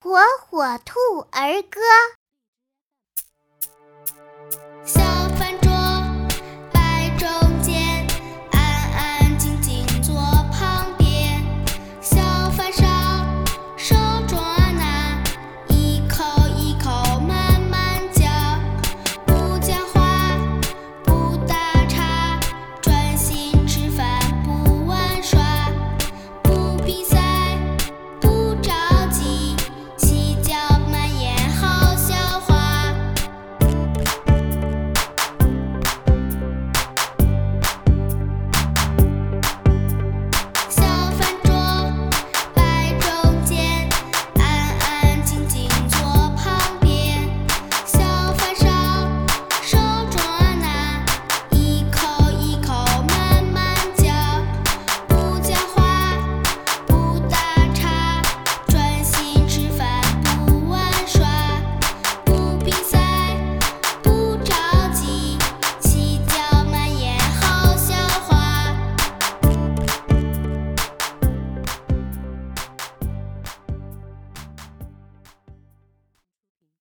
火火兔儿歌。